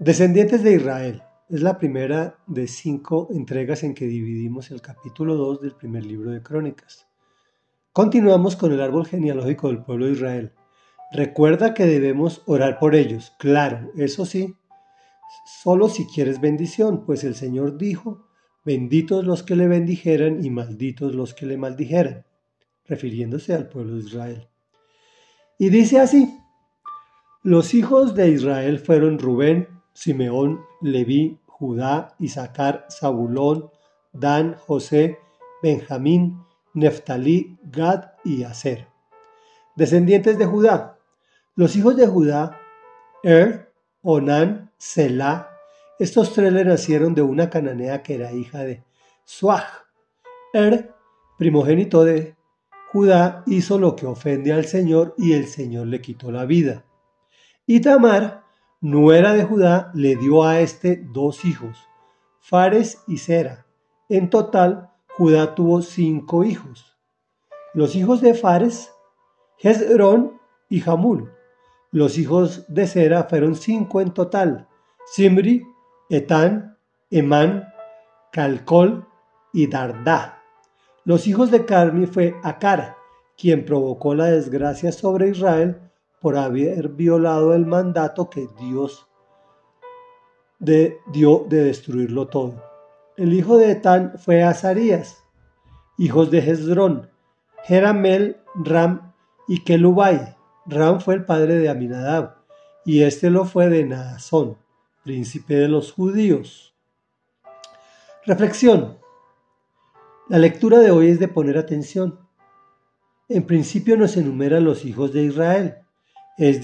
Descendientes de Israel. Es la primera de cinco entregas en que dividimos el capítulo 2 del primer libro de Crónicas. Continuamos con el árbol genealógico del pueblo de Israel. Recuerda que debemos orar por ellos, claro, eso sí, solo si quieres bendición, pues el Señor dijo, benditos los que le bendijeran y malditos los que le maldijeran, refiriéndose al pueblo de Israel. Y dice así, los hijos de Israel fueron Rubén, Simeón, Leví, Judá, Isaacar, Zabulón, Dan, José, Benjamín, Neftalí, Gad y Aser. Descendientes de Judá. Los hijos de Judá, Er, Onán, Selah. Estos tres le nacieron de una cananea que era hija de Suaj. Er, primogénito de Judá, hizo lo que ofende al Señor y el Señor le quitó la vida. Y Tamar, nuera de Judá, le dio a éste dos hijos, Fares y Sera. En total, Judá tuvo cinco hijos. Los hijos de Fares, Hezrón y Jamul. Los hijos de Sera fueron cinco en total, Simri, Etán, Emán, Calcol y Dardá. Los hijos de Carmi fue Acar, quien provocó la desgracia sobre Israel por haber violado el mandato que Dios dio de destruirlo todo. El hijo de Etán fue Azarías, hijos de Hezrón, Jeramel, Ram y Kelubai. Ram fue el padre de Aminadab, y este lo fue de Naasón, príncipe de los judíos. Reflexión. La lectura de hoy es de poner atención. En principio nos enumeran los hijos de Israel, es,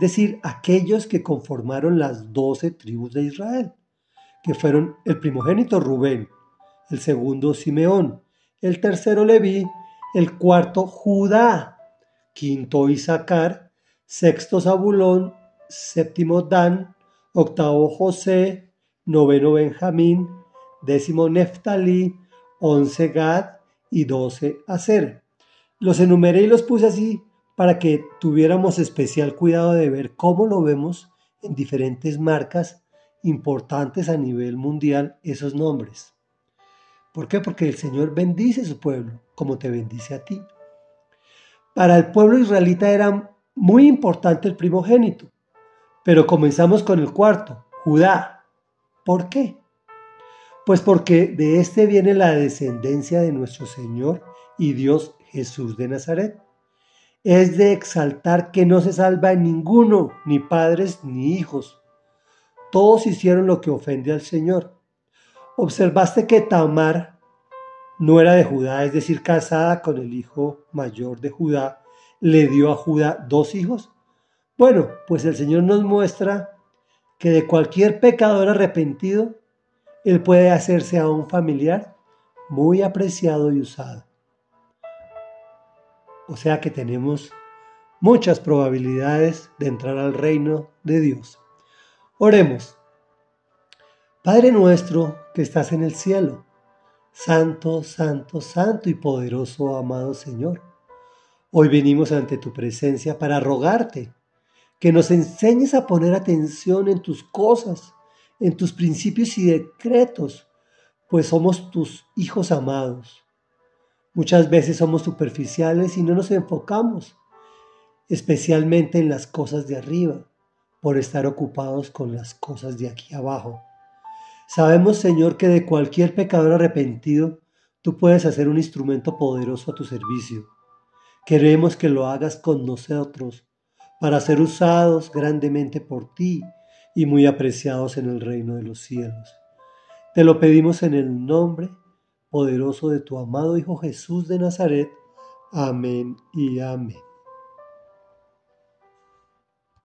decir, aquellos que conformaron las doce tribus de Israel, que fueron el primogénito Rubén, el segundo Simeón, el tercero Leví, el cuarto Judá, quinto Isaacar, sexto Zabulón, séptimo Dan, octavo José, noveno Benjamín, décimo Neftalí, once Gad y doce Aser. Los enumeré y los puse así para que tuviéramos especial cuidado de ver cómo lo vemos en diferentes marcas importantes a nivel mundial esos nombres. ¿Por qué? Porque el Señor bendice a su pueblo como te bendice a ti. Para el pueblo israelita era muy importante el primogénito, pero comenzamos con el cuarto, Judá. ¿Por qué? Pues porque de este viene la descendencia de nuestro Señor y Dios Jesús de Nazaret es de exaltar que no se salva en ninguno, ni padres ni hijos. Todos hicieron lo que ofende al Señor. Observaste que Tamar no era de Judá, es decir, casada con el hijo mayor de Judá, le dio a Judá dos hijos. Bueno, pues el Señor nos muestra que de cualquier pecador arrepentido, Él puede hacerse a un familiar muy apreciado y usado. O sea que tenemos muchas probabilidades de entrar al reino de Dios. Oremos. Padre nuestro que estás en el cielo, santo, santo, santo y poderoso, amado Señor. Hoy venimos ante tu presencia para rogarte que nos enseñes a poner atención en tus cosas, en tus principios y decretos, pues somos tus hijos amados Muchas veces somos superficiales y no nos enfocamos, especialmente en las cosas de arriba, por estar ocupados con las cosas de aquí abajo. Sabemos, Señor, que de cualquier pecador arrepentido, tú puedes hacer un instrumento poderoso a tu servicio. Queremos que lo hagas con nosotros, para ser usados grandemente por ti y muy apreciados en el reino de los cielos. Te lo pedimos en el nombre poderoso de tu amado Hijo Jesús de Nazaret. Amén y amén.